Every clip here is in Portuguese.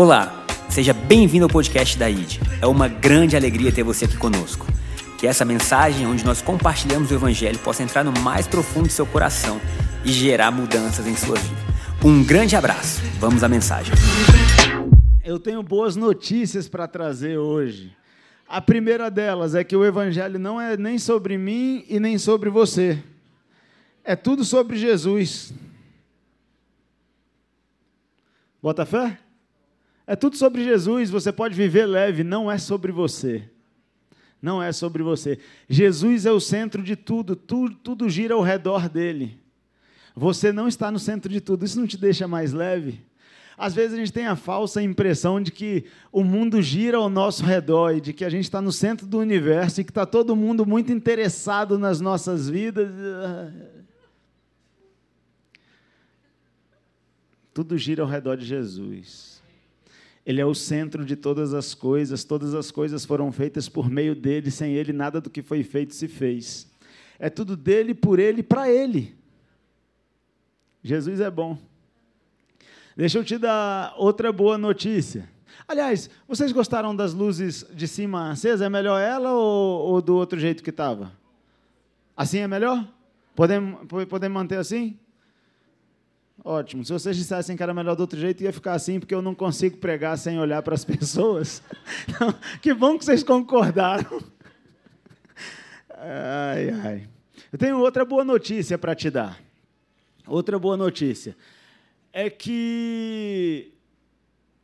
Olá, seja bem-vindo ao podcast da ID. É uma grande alegria ter você aqui conosco. Que essa mensagem, onde nós compartilhamos o Evangelho, possa entrar no mais profundo do seu coração e gerar mudanças em sua vida. Um grande abraço. Vamos à mensagem. Eu tenho boas notícias para trazer hoje. A primeira delas é que o Evangelho não é nem sobre mim e nem sobre você. É tudo sobre Jesus. Bota fé? É tudo sobre Jesus. Você pode viver leve, não é sobre você. Não é sobre você. Jesus é o centro de tudo, tudo, tudo gira ao redor dele. Você não está no centro de tudo. Isso não te deixa mais leve? Às vezes a gente tem a falsa impressão de que o mundo gira ao nosso redor e de que a gente está no centro do universo e que está todo mundo muito interessado nas nossas vidas. Tudo gira ao redor de Jesus. Ele é o centro de todas as coisas, todas as coisas foram feitas por meio dele, sem ele nada do que foi feito se fez. É tudo dele, por ele, para ele. Jesus é bom. Deixa eu te dar outra boa notícia. Aliás, vocês gostaram das luzes de cima acesas? É melhor ela ou, ou do outro jeito que estava? Assim é melhor? Podemos, podemos manter assim? Ótimo. Se vocês dissessem que era melhor do outro jeito, ia ficar assim, porque eu não consigo pregar sem olhar para as pessoas. Então, que bom que vocês concordaram. Ai, ai. Eu tenho outra boa notícia para te dar. Outra boa notícia é que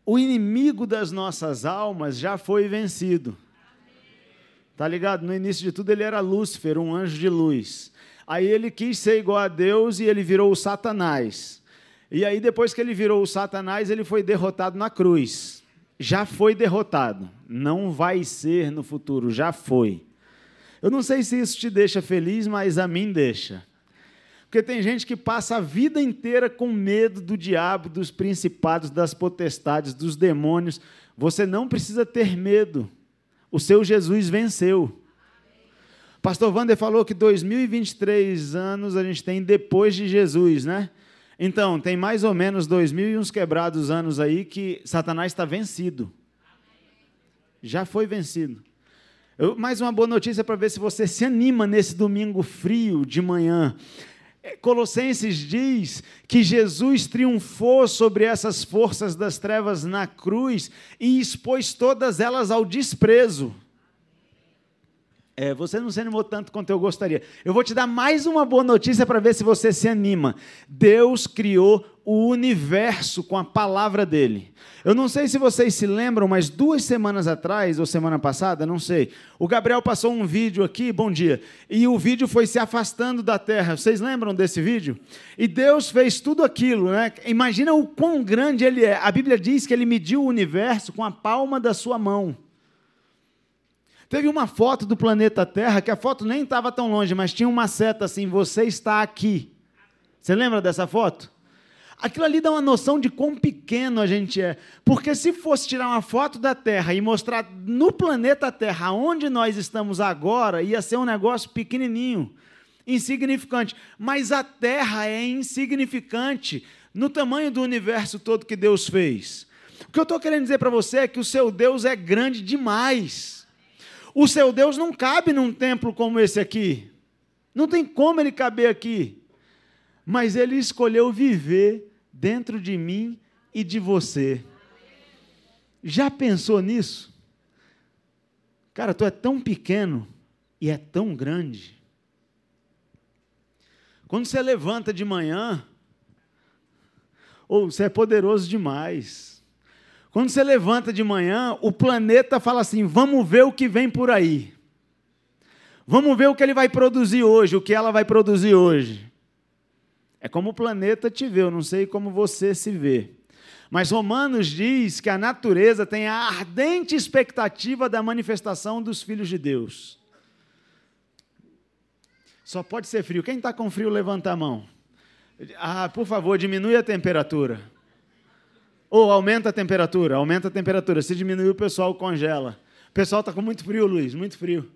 o inimigo das nossas almas já foi vencido. Tá ligado? No início de tudo ele era Lúcifer, um anjo de luz. Aí ele quis ser igual a Deus e ele virou o Satanás. E aí depois que ele virou o Satanás, ele foi derrotado na cruz. Já foi derrotado. Não vai ser no futuro, já foi. Eu não sei se isso te deixa feliz, mas a mim deixa. Porque tem gente que passa a vida inteira com medo do diabo, dos principados, das potestades, dos demônios. Você não precisa ter medo. O seu Jesus venceu. Pastor Wander falou que 2023 anos a gente tem depois de Jesus, né? Então, tem mais ou menos dois mil e uns quebrados anos aí que Satanás está vencido. Já foi vencido. Eu, mais uma boa notícia para ver se você se anima nesse domingo frio de manhã. Colossenses diz que Jesus triunfou sobre essas forças das trevas na cruz e expôs todas elas ao desprezo. É, você não se animou tanto quanto eu gostaria. Eu vou te dar mais uma boa notícia para ver se você se anima. Deus criou o universo com a palavra dele. Eu não sei se vocês se lembram, mas duas semanas atrás, ou semana passada, não sei, o Gabriel passou um vídeo aqui, bom dia, e o vídeo foi se afastando da terra. Vocês lembram desse vídeo? E Deus fez tudo aquilo, né? Imagina o quão grande ele é. A Bíblia diz que ele mediu o universo com a palma da sua mão. Teve uma foto do planeta Terra, que a foto nem estava tão longe, mas tinha uma seta assim: você está aqui. Você lembra dessa foto? Aquilo ali dá uma noção de quão pequeno a gente é. Porque se fosse tirar uma foto da Terra e mostrar no planeta Terra onde nós estamos agora, ia ser um negócio pequenininho, insignificante. Mas a Terra é insignificante no tamanho do universo todo que Deus fez. O que eu estou querendo dizer para você é que o seu Deus é grande demais. O seu Deus não cabe num templo como esse aqui. Não tem como ele caber aqui mas Ele escolheu viver dentro de mim e de você. Já pensou nisso? Cara, tu é tão pequeno e é tão grande. Quando você levanta de manhã, ou você é poderoso demais. Quando você levanta de manhã, o planeta fala assim: vamos ver o que vem por aí. Vamos ver o que ele vai produzir hoje, o que ela vai produzir hoje. É como o planeta te vê, eu não sei como você se vê. Mas Romanos diz que a natureza tem a ardente expectativa da manifestação dos filhos de Deus. Só pode ser frio. Quem está com frio, levanta a mão. Ah, por favor, diminui a temperatura. Ou aumenta a temperatura, aumenta a temperatura. Se diminuir, o pessoal congela. O pessoal está com muito frio, Luiz, muito frio.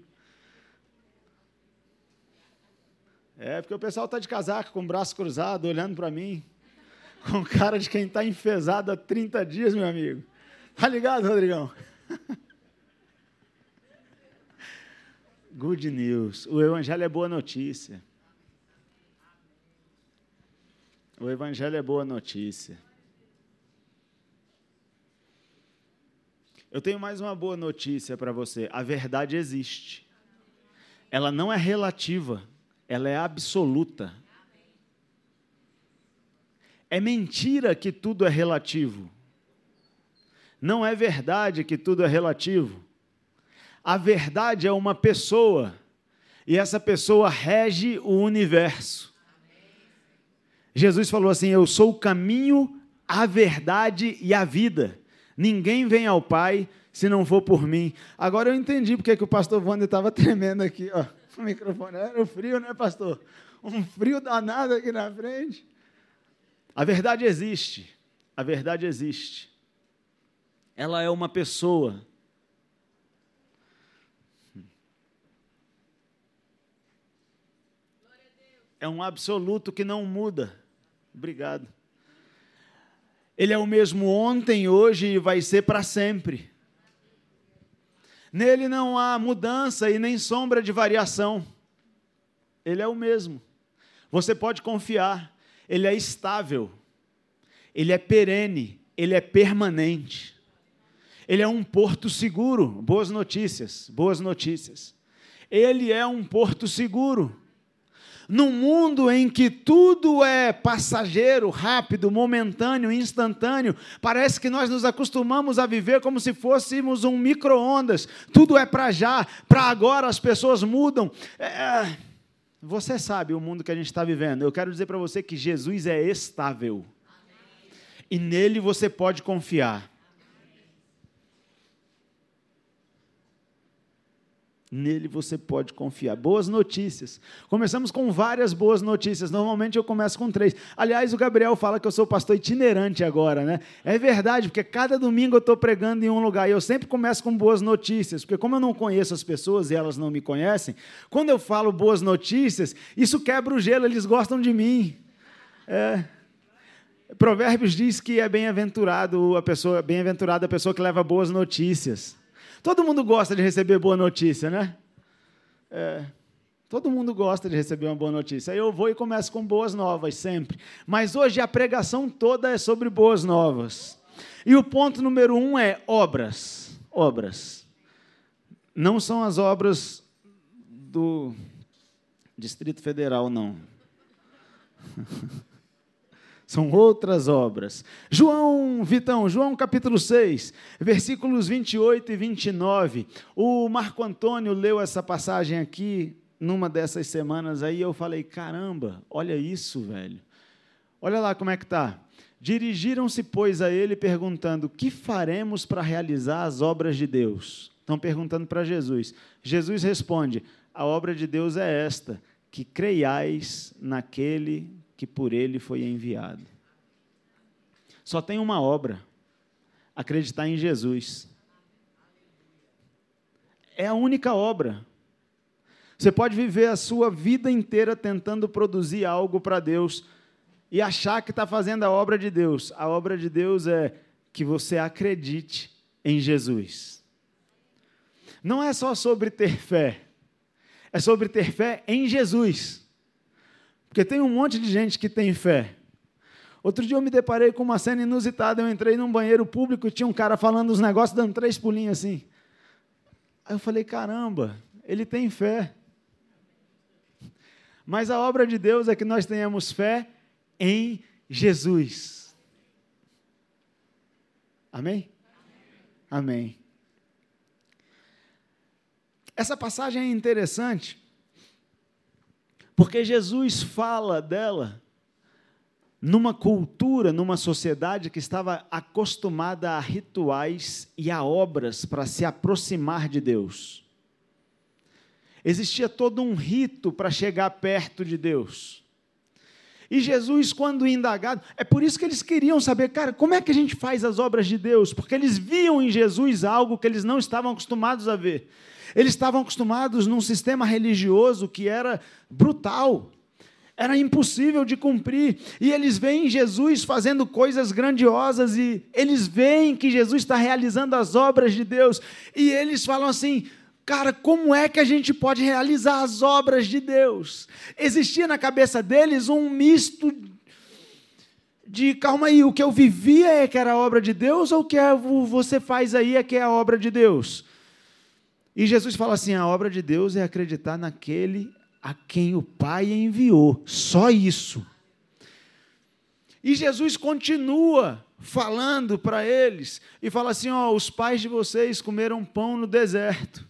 É, porque o pessoal está de casaco, com o braço cruzado, olhando para mim, com cara de quem está enfesado há 30 dias, meu amigo. Tá ligado, Rodrigão? Good news. O Evangelho é boa notícia. O Evangelho é boa notícia. Eu tenho mais uma boa notícia para você. A verdade existe. Ela não é relativa, ela é absoluta. É mentira que tudo é relativo. Não é verdade que tudo é relativo. A verdade é uma pessoa, e essa pessoa rege o universo. Jesus falou assim: Eu sou o caminho, a verdade e a vida. Ninguém vem ao Pai se não for por mim. Agora eu entendi porque que o pastor Wander estava tremendo aqui. Ó, o microfone era o frio, né, pastor? Um frio danado aqui na frente. A verdade existe. A verdade existe. Ela é uma pessoa. É um absoluto que não muda. Obrigado. Ele é o mesmo ontem, hoje e vai ser para sempre. Nele não há mudança e nem sombra de variação. Ele é o mesmo. Você pode confiar. Ele é estável. Ele é perene. Ele é permanente. Ele é um porto seguro. Boas notícias. Boas notícias. Ele é um porto seguro num mundo em que tudo é passageiro, rápido, momentâneo, instantâneo, parece que nós nos acostumamos a viver como se fôssemos um micro-ondas. Tudo é para já, para agora, as pessoas mudam. É... Você sabe o mundo que a gente está vivendo. Eu quero dizer para você que Jesus é estável. E nele você pode confiar. Nele você pode confiar. Boas notícias. Começamos com várias boas notícias. Normalmente eu começo com três. Aliás, o Gabriel fala que eu sou pastor itinerante agora, né? É verdade, porque cada domingo eu estou pregando em um lugar e eu sempre começo com boas notícias, porque como eu não conheço as pessoas e elas não me conhecem, quando eu falo boas notícias, isso quebra o gelo, eles gostam de mim. É. Provérbios diz que é bem-aventurado a pessoa, bem-aventurada a pessoa que leva boas notícias. Todo mundo gosta de receber boa notícia, né? É, todo mundo gosta de receber uma boa notícia. Aí eu vou e começo com boas novas sempre. Mas hoje a pregação toda é sobre boas novas. E o ponto número um é obras. Obras. Não são as obras do Distrito Federal, não. são outras obras. João, Vitão, João capítulo 6, versículos 28 e 29. O Marco Antônio leu essa passagem aqui numa dessas semanas aí, eu falei: "Caramba, olha isso, velho. Olha lá como é que tá. Dirigiram-se, pois, a ele perguntando: "Que faremos para realizar as obras de Deus?" Estão perguntando para Jesus. Jesus responde: "A obra de Deus é esta: que creiais naquele que por ele foi enviado. Só tem uma obra: acreditar em Jesus. É a única obra. Você pode viver a sua vida inteira tentando produzir algo para Deus e achar que está fazendo a obra de Deus. A obra de Deus é que você acredite em Jesus. Não é só sobre ter fé, é sobre ter fé em Jesus. Porque tem um monte de gente que tem fé. Outro dia eu me deparei com uma cena inusitada. Eu entrei num banheiro público e tinha um cara falando os negócios, dando três pulinhos assim. Aí eu falei: caramba, ele tem fé. Mas a obra de Deus é que nós tenhamos fé em Jesus. Amém? Amém. Essa passagem é interessante porque Jesus fala dela numa cultura, numa sociedade que estava acostumada a rituais e a obras para se aproximar de Deus. Existia todo um rito para chegar perto de Deus. E Jesus, quando indagado, é por isso que eles queriam saber, cara, como é que a gente faz as obras de Deus? Porque eles viam em Jesus algo que eles não estavam acostumados a ver. Eles estavam acostumados num sistema religioso que era brutal. Era impossível de cumprir. E eles veem Jesus fazendo coisas grandiosas e eles veem que Jesus está realizando as obras de Deus. E eles falam assim: cara, como é que a gente pode realizar as obras de Deus? Existia na cabeça deles um misto de calma aí, o que eu vivia é que era a obra de Deus ou o que é você faz aí é que é a obra de Deus? E Jesus fala assim: a obra de Deus é acreditar naquele a quem o Pai enviou, só isso. E Jesus continua falando para eles e fala assim: ó, os pais de vocês comeram pão no deserto.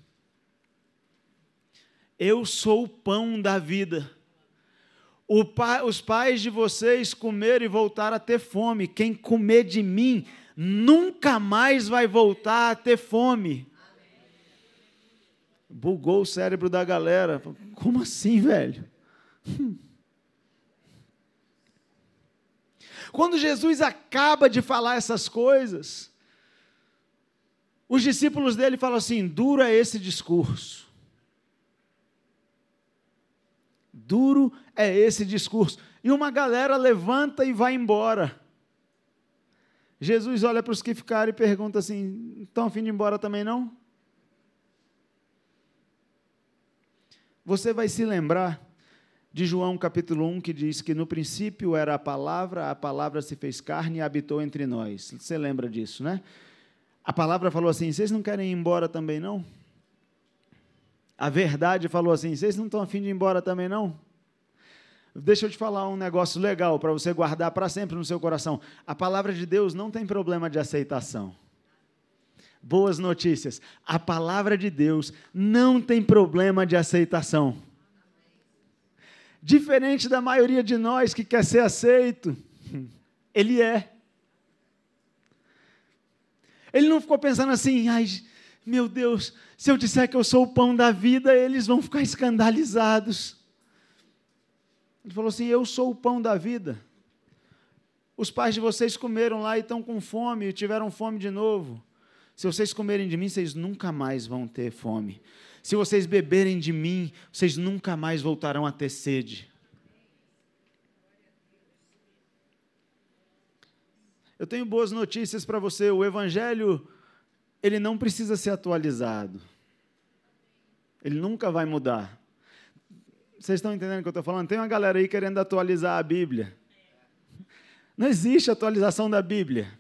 Eu sou o pão da vida os pais de vocês comeram e voltaram a ter fome. Quem comer de mim nunca mais vai voltar a ter fome. Bugou o cérebro da galera. Como assim, velho? Quando Jesus acaba de falar essas coisas, os discípulos dele falam assim: duro é esse discurso. Duro é esse discurso. E uma galera levanta e vai embora. Jesus olha para os que ficaram e pergunta assim: estão a fim de ir embora também não? Você vai se lembrar de João capítulo 1, que diz que no princípio era a palavra, a palavra se fez carne e habitou entre nós. Você lembra disso, né? A palavra falou assim: vocês não querem ir embora também não? A verdade falou assim: vocês não estão afim de ir embora também, não? Deixa eu te falar um negócio legal para você guardar para sempre no seu coração. A palavra de Deus não tem problema de aceitação. Boas notícias. A palavra de Deus não tem problema de aceitação. Diferente da maioria de nós que quer ser aceito, ele é. Ele não ficou pensando assim, ai, meu Deus, se eu disser que eu sou o pão da vida, eles vão ficar escandalizados. Ele falou assim: Eu sou o pão da vida. Os pais de vocês comeram lá e estão com fome, e tiveram fome de novo. Se vocês comerem de mim, vocês nunca mais vão ter fome. Se vocês beberem de mim, vocês nunca mais voltarão a ter sede. Eu tenho boas notícias para você. O Evangelho ele não precisa ser atualizado. Ele nunca vai mudar. Vocês estão entendendo o que eu estou falando? Tem uma galera aí querendo atualizar a Bíblia. Não existe atualização da Bíblia.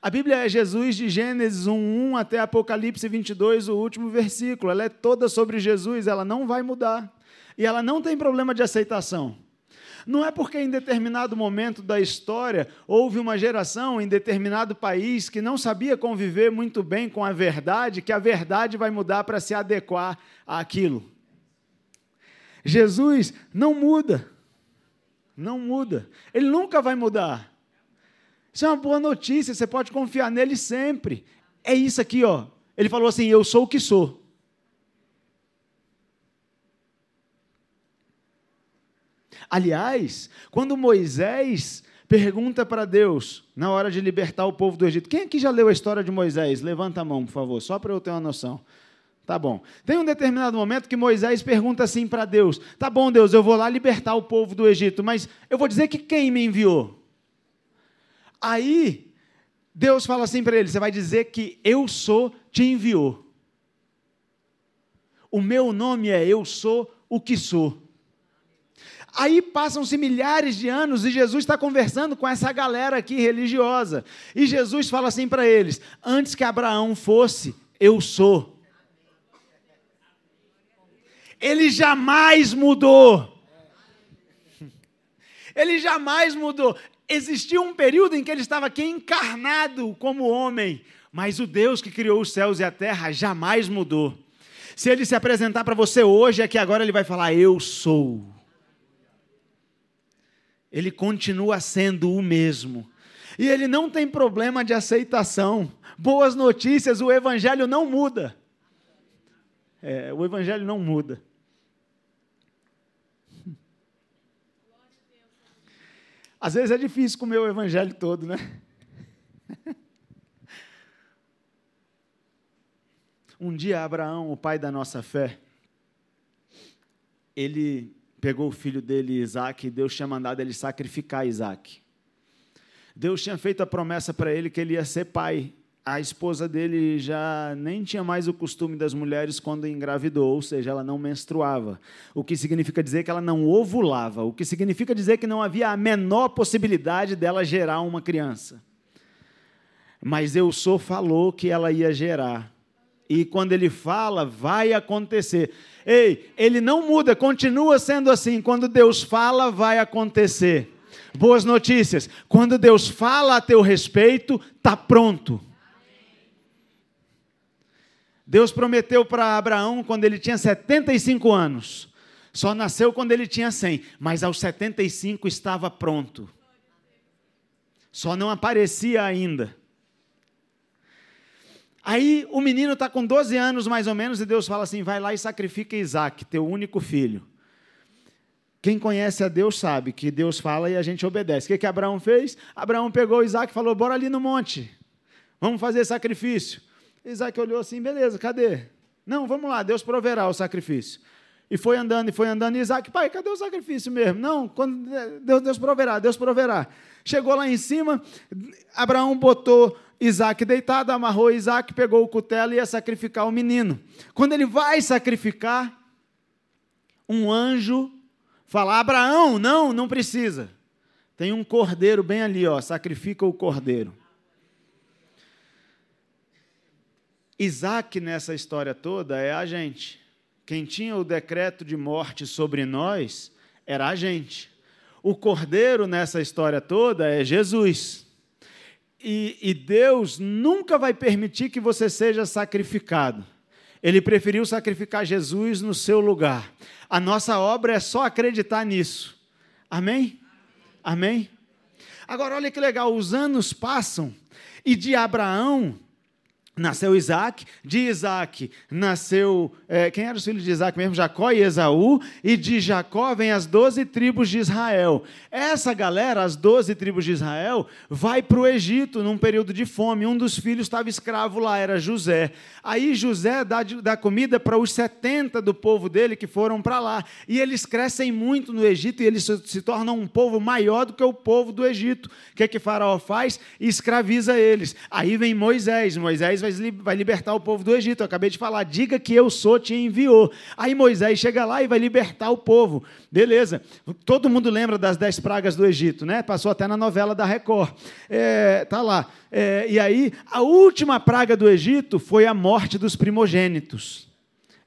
A Bíblia é Jesus de Gênesis 1:1 até Apocalipse 22, o último versículo. Ela é toda sobre Jesus, ela não vai mudar. E ela não tem problema de aceitação. Não é porque em determinado momento da história houve uma geração em determinado país que não sabia conviver muito bem com a verdade, que a verdade vai mudar para se adequar àquilo. Jesus não muda. Não muda. Ele nunca vai mudar. Isso é uma boa notícia, você pode confiar nele sempre. É isso aqui, ó. Ele falou assim: Eu sou o que sou. Aliás, quando Moisés pergunta para Deus, na hora de libertar o povo do Egito, quem aqui já leu a história de Moisés? Levanta a mão, por favor, só para eu ter uma noção. Tá bom. Tem um determinado momento que Moisés pergunta assim para Deus: Tá bom, Deus, eu vou lá libertar o povo do Egito, mas eu vou dizer que quem me enviou? Aí, Deus fala assim para ele: Você vai dizer que eu sou, te enviou. O meu nome é Eu sou o que sou. Aí passam-se milhares de anos e Jesus está conversando com essa galera aqui religiosa. E Jesus fala assim para eles: Antes que Abraão fosse, eu sou. Ele jamais mudou. Ele jamais mudou. Existia um período em que ele estava aqui encarnado como homem, mas o Deus que criou os céus e a terra jamais mudou. Se ele se apresentar para você hoje, é que agora ele vai falar: Eu sou ele continua sendo o mesmo. E ele não tem problema de aceitação. Boas notícias, o Evangelho não muda. É, o Evangelho não muda. Às vezes é difícil comer o Evangelho todo, né? Um dia, Abraão, o pai da nossa fé, ele pegou o filho dele, Isaac, e Deus tinha mandado ele sacrificar Isaac. Deus tinha feito a promessa para ele que ele ia ser pai. A esposa dele já nem tinha mais o costume das mulheres quando engravidou, ou seja, ela não menstruava. O que significa dizer que ela não ovulava, o que significa dizer que não havia a menor possibilidade dela gerar uma criança. Mas eu sou falou que ela ia gerar. E quando ele fala, vai acontecer. Ei, ele não muda, continua sendo assim. Quando Deus fala, vai acontecer. Boas notícias. Quando Deus fala a teu respeito, está pronto. Deus prometeu para Abraão quando ele tinha 75 anos. Só nasceu quando ele tinha 100, mas aos 75 estava pronto. Só não aparecia ainda. Aí o menino está com 12 anos mais ou menos e Deus fala assim: vai lá e sacrifica Isaac, teu único filho. Quem conhece a Deus sabe que Deus fala e a gente obedece. O que, que Abraão fez? Abraão pegou Isaac e falou: bora ali no monte, vamos fazer sacrifício. Isaac olhou assim: beleza, cadê? Não, vamos lá, Deus proverá o sacrifício. E foi andando, e foi andando, e Isaac, pai, cadê o sacrifício mesmo? Não, quando Deus, Deus proverá, Deus proverá. Chegou lá em cima, Abraão botou Isaac deitado, amarrou Isaac, pegou o cutelo e ia sacrificar o menino. Quando ele vai sacrificar, um anjo fala: Abraão, não, não precisa. Tem um cordeiro bem ali, ó, sacrifica o cordeiro. Isaac, nessa história toda, é a gente. Quem tinha o decreto de morte sobre nós era a gente. O cordeiro nessa história toda é Jesus. E, e Deus nunca vai permitir que você seja sacrificado. Ele preferiu sacrificar Jesus no seu lugar. A nossa obra é só acreditar nisso. Amém? Amém? Agora, olha que legal: os anos passam e de Abraão Nasceu Isaac, de Isaac nasceu. É, quem era os filhos de Isaac mesmo? Jacó e Esaú. E de Jacó vem as doze tribos de Israel. Essa galera, as doze tribos de Israel, vai para o Egito num período de fome. Um dos filhos estava escravo lá, era José. Aí José dá, dá comida para os 70 do povo dele que foram para lá. E eles crescem muito no Egito e eles se, se tornam um povo maior do que o povo do Egito. O que, é que Faraó faz? Escraviza eles. Aí vem Moisés. Moisés vai libertar o povo do Egito. Eu acabei de falar, diga que eu sou, te enviou. Aí Moisés chega lá e vai libertar o povo. Beleza. Todo mundo lembra das dez pragas do Egito, né? Passou até na novela da Record. É, tá lá. É, e aí, a última praga do Egito foi a morte dos primogênitos.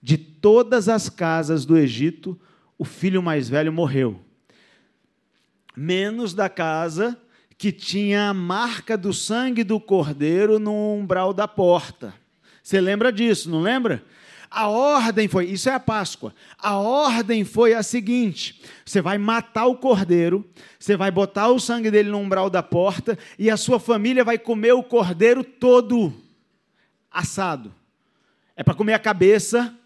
De todas as casas do Egito, o filho mais velho morreu. Menos da casa que tinha a marca do sangue do cordeiro no umbral da porta. Você lembra disso, não lembra? A ordem foi, isso é a Páscoa. A ordem foi a seguinte: você vai matar o cordeiro, você vai botar o sangue dele no umbral da porta e a sua família vai comer o cordeiro todo assado. É para comer a cabeça,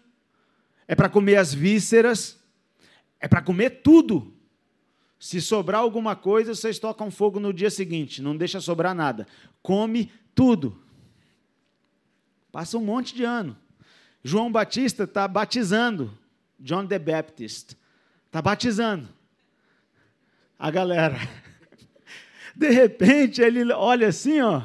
é para comer as vísceras, é para comer tudo. Se sobrar alguma coisa, vocês tocam fogo no dia seguinte, não deixa sobrar nada. Come tudo. Passa um monte de ano. João Batista está batizando. John the Baptist. Está batizando. A galera. De repente, ele olha assim, ó,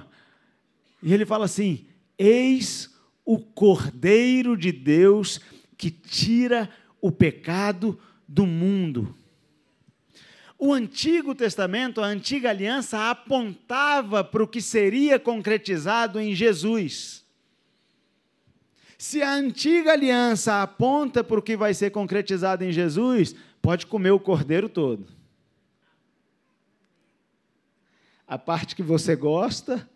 e ele fala assim: Eis o Cordeiro de Deus que tira o pecado do mundo. O Antigo Testamento, a antiga aliança, apontava para o que seria concretizado em Jesus. Se a antiga aliança aponta para o que vai ser concretizado em Jesus, pode comer o cordeiro todo. A parte que você gosta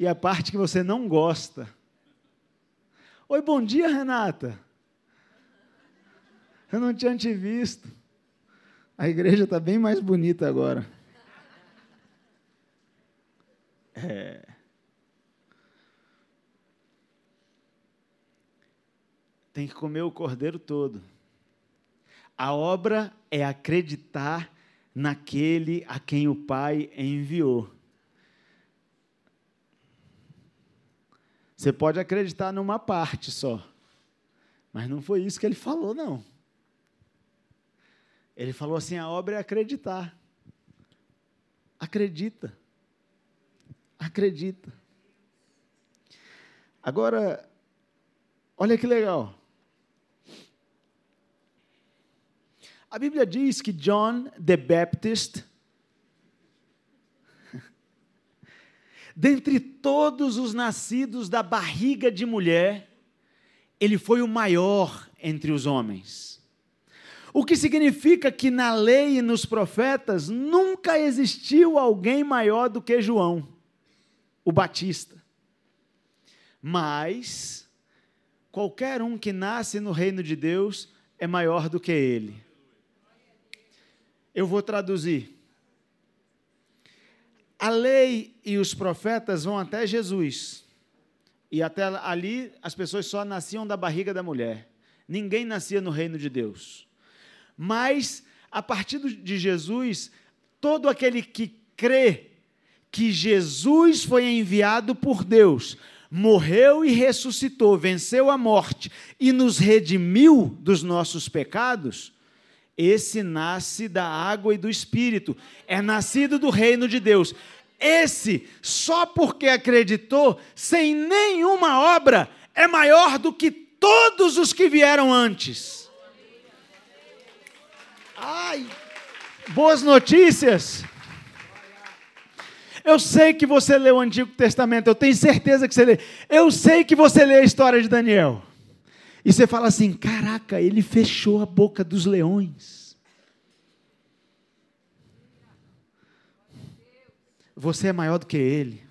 e a parte que você não gosta. Oi, bom dia, Renata. Eu não tinha te visto. A igreja está bem mais bonita agora. É. Tem que comer o cordeiro todo. A obra é acreditar naquele a quem o Pai enviou. Você pode acreditar numa parte só, mas não foi isso que ele falou, não. Ele falou assim: a obra é acreditar. Acredita. Acredita. Agora, olha que legal. A Bíblia diz que John the Baptist, dentre todos os nascidos da barriga de mulher, ele foi o maior entre os homens. O que significa que na lei e nos profetas nunca existiu alguém maior do que João, o Batista. Mas qualquer um que nasce no reino de Deus é maior do que ele. Eu vou traduzir. A lei e os profetas vão até Jesus. E até ali as pessoas só nasciam da barriga da mulher. Ninguém nascia no reino de Deus. Mas, a partir de Jesus, todo aquele que crê que Jesus foi enviado por Deus, morreu e ressuscitou, venceu a morte e nos redimiu dos nossos pecados, esse nasce da água e do Espírito, é nascido do reino de Deus. Esse, só porque acreditou, sem nenhuma obra, é maior do que todos os que vieram antes. Ai, boas notícias. Eu sei que você leu o Antigo Testamento, eu tenho certeza que você lê. Eu sei que você lê a história de Daniel. E você fala assim: caraca, ele fechou a boca dos leões. Você é maior do que ele.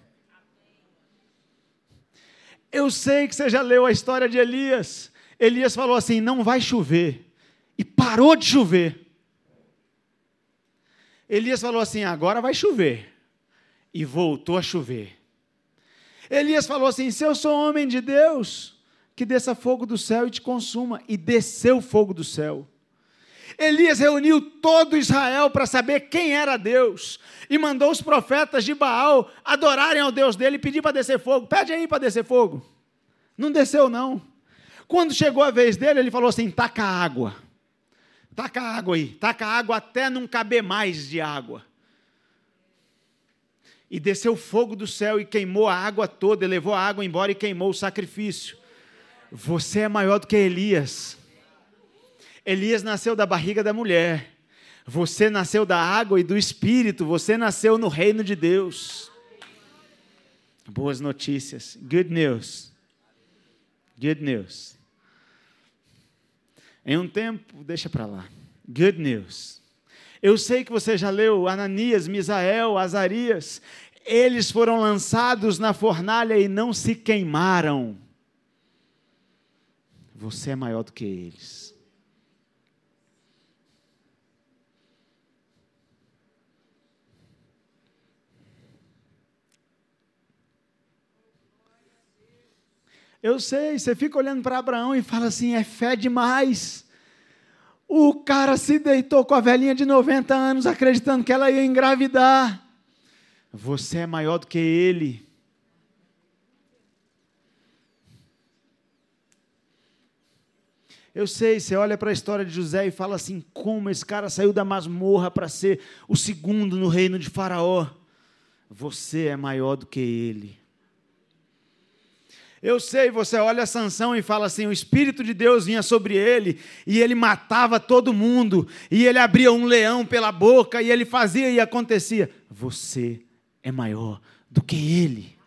Eu sei que você já leu a história de Elias. Elias falou assim: não vai chover. E parou de chover. Elias falou assim: agora vai chover. E voltou a chover. Elias falou assim: se eu sou homem de Deus, que desça fogo do céu e te consuma. E desceu fogo do céu. Elias reuniu todo Israel para saber quem era Deus e mandou os profetas de Baal adorarem ao Deus dele e pedir para descer fogo. Pede aí para descer fogo. Não desceu, não. Quando chegou a vez dele, ele falou assim: taca água. Taca água aí. Taca água até não caber mais de água. E desceu fogo do céu e queimou a água toda, e levou a água embora e queimou o sacrifício. Você é maior do que Elias. Elias nasceu da barriga da mulher. Você nasceu da água e do espírito. Você nasceu no reino de Deus. Boas notícias. Good news. Good news. Em um tempo, deixa para lá. Good news. Eu sei que você já leu Ananias, Misael, Azarias. Eles foram lançados na fornalha e não se queimaram. Você é maior do que eles. Eu sei, você fica olhando para Abraão e fala assim: é fé demais. O cara se deitou com a velhinha de 90 anos acreditando que ela ia engravidar. Você é maior do que ele. Eu sei, você olha para a história de José e fala assim: como esse cara saiu da masmorra para ser o segundo no reino de Faraó. Você é maior do que ele. Eu sei, você olha Sansão e fala assim: o Espírito de Deus vinha sobre ele, e ele matava todo mundo, e ele abria um leão pela boca, e ele fazia e acontecia. Você é maior do que ele.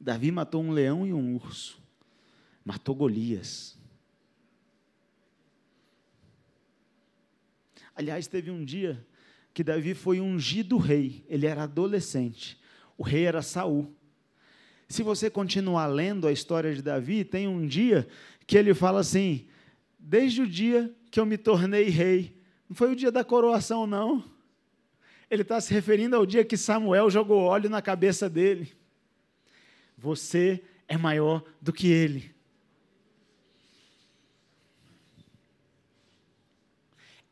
Davi matou um leão e um urso. Matou Golias. Aliás, teve um dia que Davi foi ungido rei. Ele era adolescente. O rei era Saul. Se você continuar lendo a história de Davi, tem um dia que ele fala assim: Desde o dia que eu me tornei rei, não foi o dia da coroação, não. Ele está se referindo ao dia que Samuel jogou óleo na cabeça dele. Você é maior do que ele.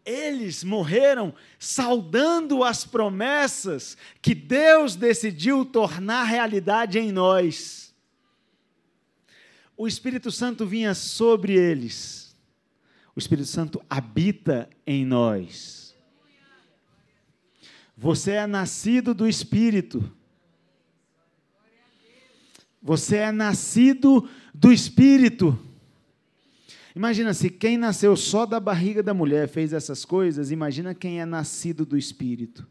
Eles morreram saudando as promessas que Deus decidiu tornar realidade em nós. o Espírito Santo vinha sobre eles. O Espírito Santo habita em nós. Você é nascido do Espírito. Você é nascido do Espírito. Imagina se quem nasceu só da barriga da mulher fez essas coisas, imagina quem é nascido do Espírito.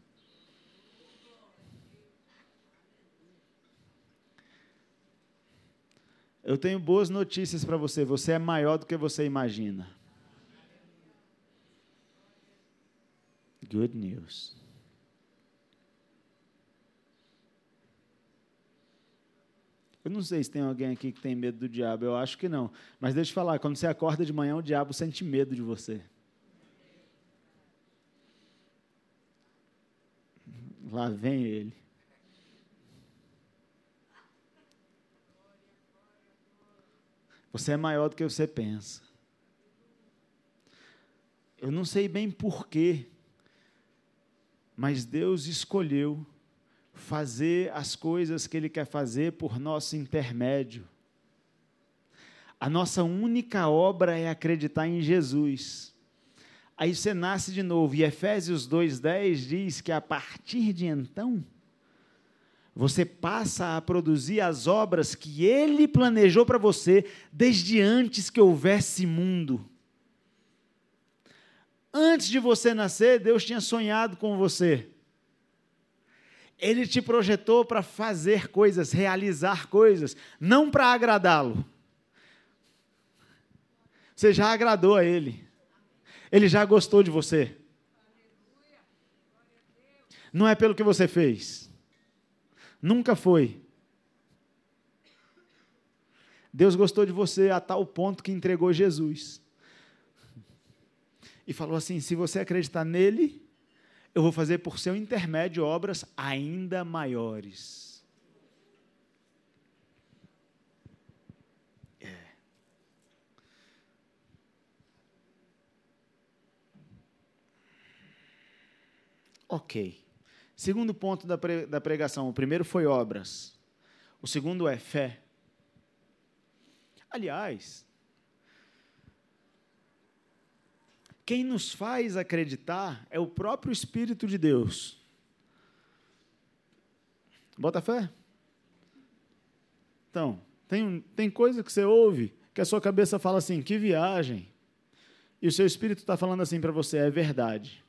Eu tenho boas notícias para você. Você é maior do que você imagina. Good news. Eu não sei se tem alguém aqui que tem medo do diabo, eu acho que não. Mas deixa eu falar, quando você acorda de manhã, o diabo sente medo de você. Lá vem ele. Você é maior do que você pensa. Eu não sei bem porquê, mas Deus escolheu fazer as coisas que Ele quer fazer por nosso intermédio. A nossa única obra é acreditar em Jesus. Aí você nasce de novo. E Efésios 2,10 diz que a partir de então, você passa a produzir as obras que Ele planejou para você desde antes que houvesse mundo. Antes de você nascer, Deus tinha sonhado com você. Ele te projetou para fazer coisas, realizar coisas, não para agradá-lo. Você já agradou a Ele. Ele já gostou de você. Não é pelo que você fez. Nunca foi. Deus gostou de você a tal ponto que entregou Jesus. E falou assim: se você acreditar nele, eu vou fazer por seu intermédio obras ainda maiores. É. Ok. Segundo ponto da, da pregação: o primeiro foi obras, o segundo é fé. Aliás, Quem nos faz acreditar é o próprio Espírito de Deus. Bota fé? Então, tem, tem coisa que você ouve que a sua cabeça fala assim: que viagem. E o seu espírito está falando assim para você: é verdade.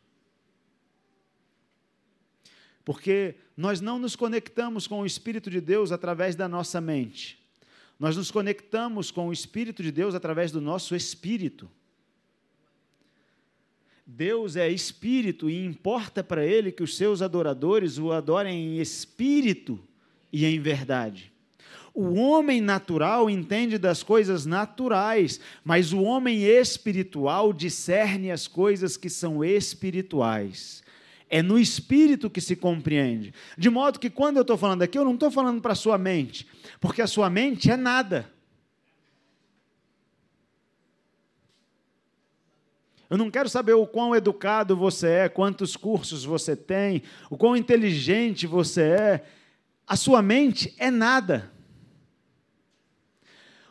Porque nós não nos conectamos com o Espírito de Deus através da nossa mente. Nós nos conectamos com o Espírito de Deus através do nosso espírito. Deus é espírito e importa para ele que os seus adoradores o adorem em espírito e em verdade. O homem natural entende das coisas naturais, mas o homem espiritual discerne as coisas que são espirituais. É no espírito que se compreende. De modo que quando eu estou falando aqui, eu não estou falando para a sua mente, porque a sua mente é nada. Eu não quero saber o quão educado você é, quantos cursos você tem, o quão inteligente você é. A sua mente é nada.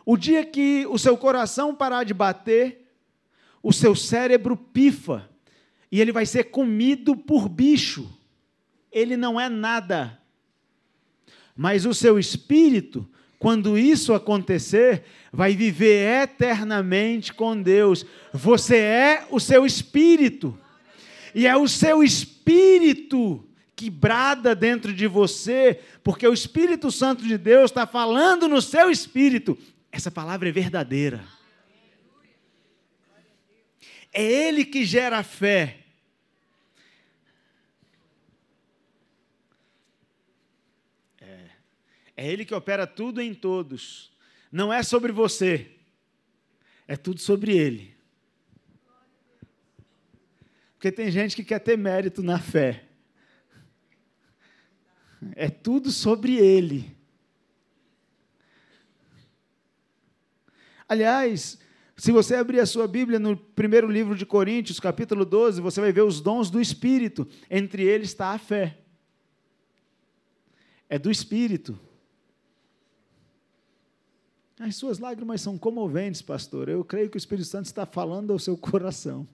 O dia que o seu coração parar de bater, o seu cérebro pifa e ele vai ser comido por bicho. Ele não é nada. Mas o seu espírito quando isso acontecer, vai viver eternamente com Deus. Você é o seu espírito. E é o seu espírito que brada dentro de você, porque o Espírito Santo de Deus está falando no seu espírito. Essa palavra é verdadeira. É Ele que gera fé. É Ele que opera tudo em todos. Não é sobre você, é tudo sobre Ele. Porque tem gente que quer ter mérito na fé. É tudo sobre Ele. Aliás, se você abrir a sua Bíblia no primeiro livro de Coríntios, capítulo 12, você vai ver os dons do Espírito. Entre eles está a fé. É do Espírito. As suas lágrimas são comoventes, pastor. Eu creio que o Espírito Santo está falando ao seu coração.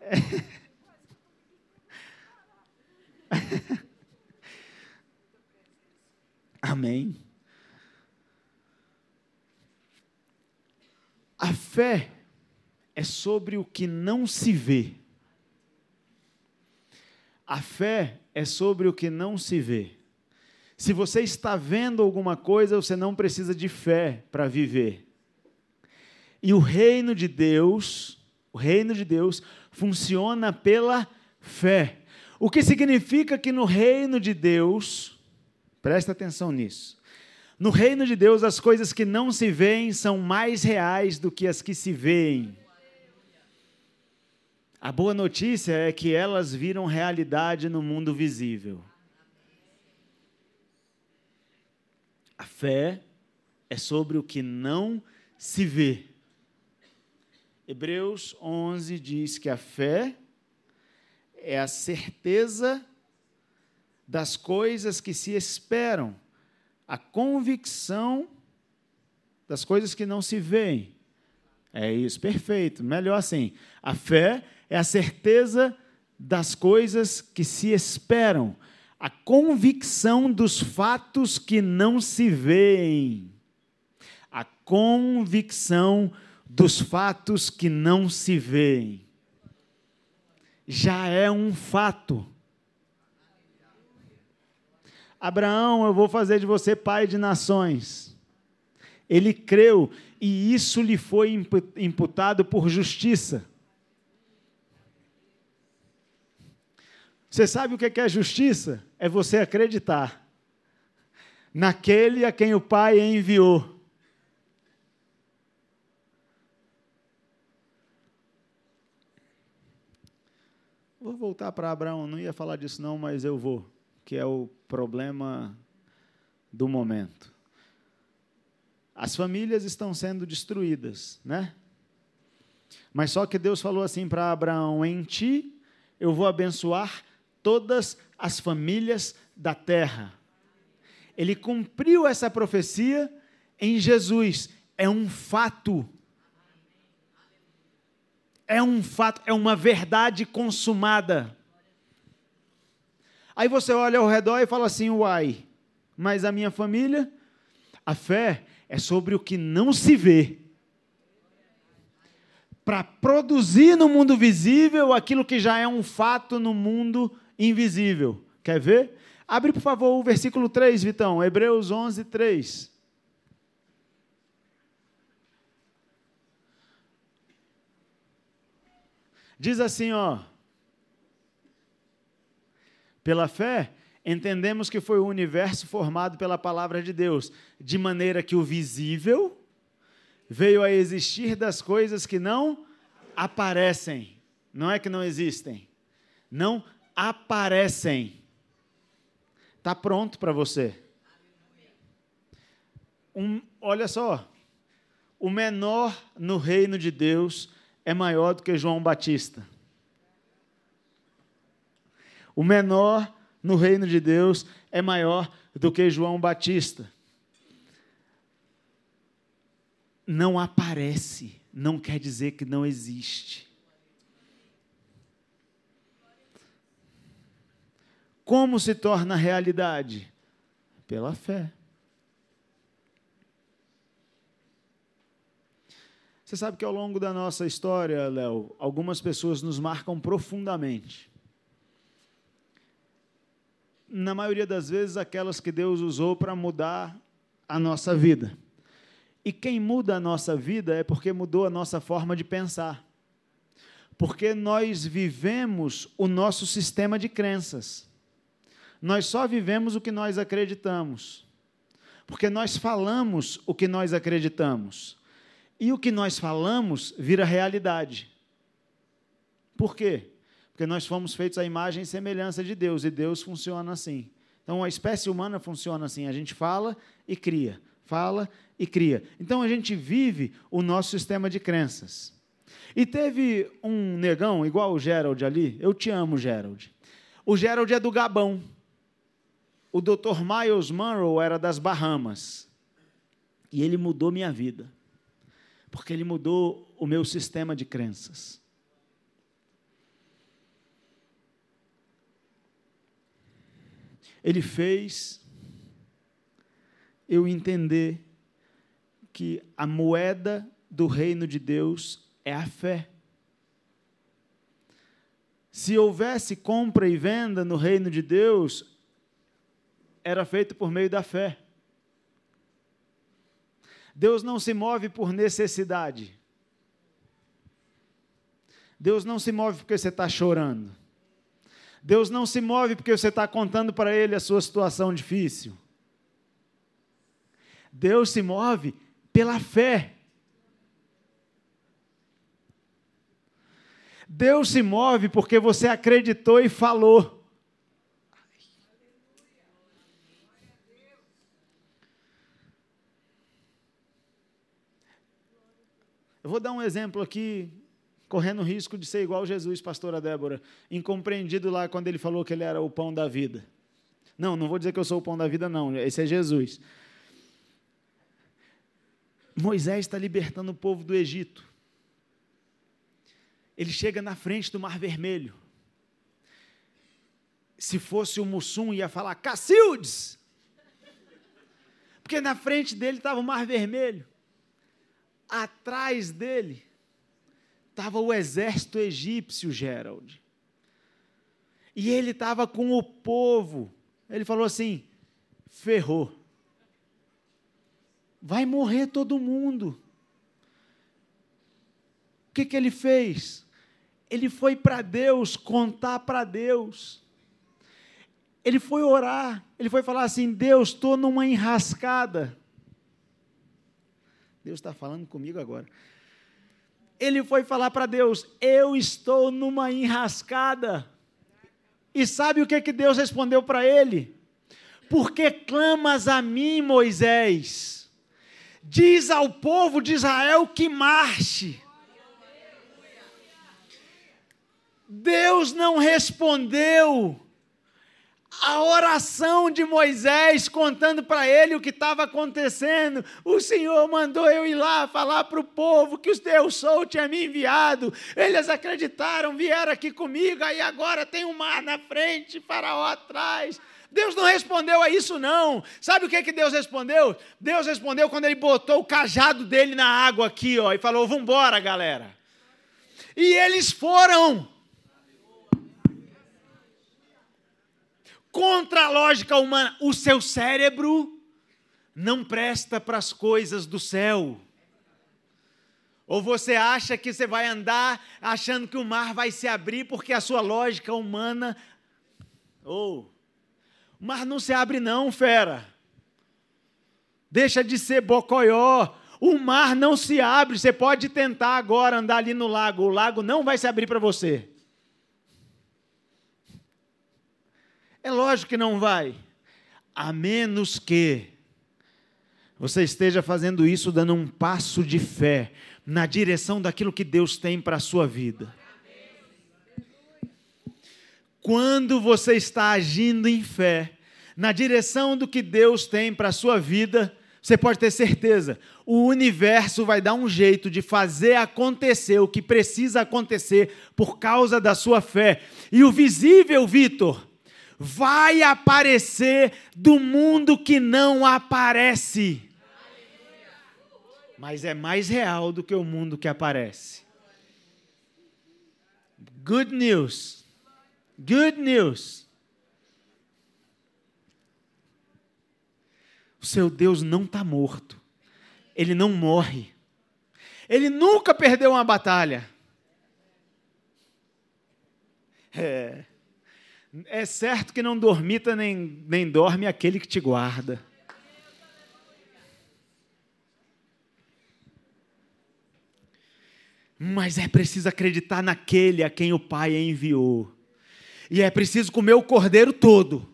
É. Amém. A fé é sobre o que não se vê. A fé é sobre o que não se vê. Se você está vendo alguma coisa, você não precisa de fé para viver. E o reino de Deus, o reino de Deus funciona pela fé. O que significa que no reino de Deus, presta atenção nisso. No reino de Deus, as coisas que não se veem são mais reais do que as que se veem. A boa notícia é que elas viram realidade no mundo visível. A fé é sobre o que não se vê. Hebreus 11 diz que a fé é a certeza das coisas que se esperam, a convicção das coisas que não se veem. É isso, perfeito. Melhor assim. A fé é a certeza das coisas que se esperam, a convicção dos fatos que não se veem. A convicção dos fatos que não se veem já é um fato. Abraão, eu vou fazer de você pai de nações. Ele creu e isso lhe foi imputado por justiça. Você sabe o que é justiça? É você acreditar naquele a quem o Pai enviou. Vou voltar para Abraão, não ia falar disso não, mas eu vou, que é o problema do momento. As famílias estão sendo destruídas, né? Mas só que Deus falou assim para Abraão: em ti eu vou abençoar todas as famílias da terra. Ele cumpriu essa profecia em Jesus. É um fato é um fato, é uma verdade consumada. Aí você olha ao redor e fala assim: uai, mas a minha família, a fé é sobre o que não se vê. Para produzir no mundo visível aquilo que já é um fato no mundo invisível. Quer ver? Abre, por favor, o versículo 3, Vitão. Hebreus 11, 3. Diz assim, ó. Pela fé, entendemos que foi o universo formado pela palavra de Deus, de maneira que o visível veio a existir das coisas que não aparecem. Não é que não existem. Não aparecem. Está pronto para você. Um, olha só. O menor no reino de Deus é maior do que João Batista. O menor no reino de Deus é maior do que João Batista. Não aparece, não quer dizer que não existe. Como se torna realidade? Pela fé. Você sabe que ao longo da nossa história, Léo, algumas pessoas nos marcam profundamente. Na maioria das vezes, aquelas que Deus usou para mudar a nossa vida. E quem muda a nossa vida é porque mudou a nossa forma de pensar. Porque nós vivemos o nosso sistema de crenças. Nós só vivemos o que nós acreditamos. Porque nós falamos o que nós acreditamos. E o que nós falamos vira realidade. Por quê? Porque nós fomos feitos à imagem e semelhança de Deus, e Deus funciona assim. Então a espécie humana funciona assim: a gente fala e cria, fala e cria. Então a gente vive o nosso sistema de crenças. E teve um negão, igual o Gerald ali, eu te amo, Gerald. O Gerald é do Gabão. O Dr. Miles Monroe era das Bahamas. E ele mudou minha vida, porque ele mudou o meu sistema de crenças. Ele fez eu entender que a moeda do reino de Deus é a fé. Se houvesse compra e venda no reino de Deus, era feito por meio da fé. Deus não se move por necessidade. Deus não se move porque você está chorando. Deus não se move porque você está contando para Ele a sua situação difícil. Deus se move pela fé. Deus se move porque você acreditou e falou. Eu vou dar um exemplo aqui, correndo risco de ser igual Jesus, pastora Débora, incompreendido lá quando ele falou que ele era o pão da vida. Não, não vou dizer que eu sou o pão da vida, não, esse é Jesus. Moisés está libertando o povo do Egito. Ele chega na frente do Mar Vermelho. Se fosse o Mussum, ia falar Cacildes! Porque na frente dele estava o Mar Vermelho. Atrás dele estava o exército egípcio, Gerald. E ele estava com o povo. Ele falou assim: ferrou vai morrer todo mundo. O que, que ele fez? Ele foi para Deus contar para Deus. Ele foi orar, ele foi falar assim: Deus, estou numa enrascada. Deus está falando comigo agora. Ele foi falar para Deus: Eu estou numa enrascada. E sabe o que, que Deus respondeu para ele? Porque clamas a mim, Moisés diz ao povo de Israel que marche. Deus não respondeu a oração de Moisés, contando para ele o que estava acontecendo. O Senhor mandou eu ir lá falar para o povo que os Deus sou tinha me enviado. Eles acreditaram, vieram aqui comigo, aí agora tem um mar na frente, faraó atrás. Deus não respondeu a isso, não. Sabe o que, que Deus respondeu? Deus respondeu quando ele botou o cajado dele na água aqui, ó, e falou: Vamos embora, galera. E eles foram. Contra a lógica humana, o seu cérebro não presta para as coisas do céu. Ou você acha que você vai andar achando que o mar vai se abrir porque a sua lógica humana. Ou. Oh, o mar não se abre, não, fera. Deixa de ser bocoió. O mar não se abre. Você pode tentar agora andar ali no lago. O lago não vai se abrir para você. É lógico que não vai. A menos que você esteja fazendo isso, dando um passo de fé na direção daquilo que Deus tem para a sua vida. Quando você está agindo em fé, na direção do que Deus tem para a sua vida, você pode ter certeza, o universo vai dar um jeito de fazer acontecer o que precisa acontecer por causa da sua fé. E o visível, Vitor, vai aparecer do mundo que não aparece. Mas é mais real do que o mundo que aparece. Good news. Good news. O seu Deus não está morto. Ele não morre. Ele nunca perdeu uma batalha. É, é certo que não dormita nem, nem dorme aquele que te guarda. Mas é preciso acreditar naquele a quem o Pai enviou. E é preciso comer o cordeiro todo.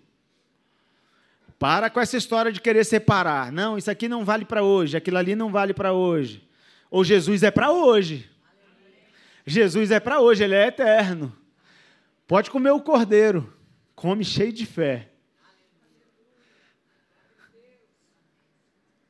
Para com essa história de querer separar. Não, isso aqui não vale para hoje, aquilo ali não vale para hoje. Ou Jesus é para hoje. Jesus é para hoje, ele é eterno. Pode comer o cordeiro. Come cheio de fé.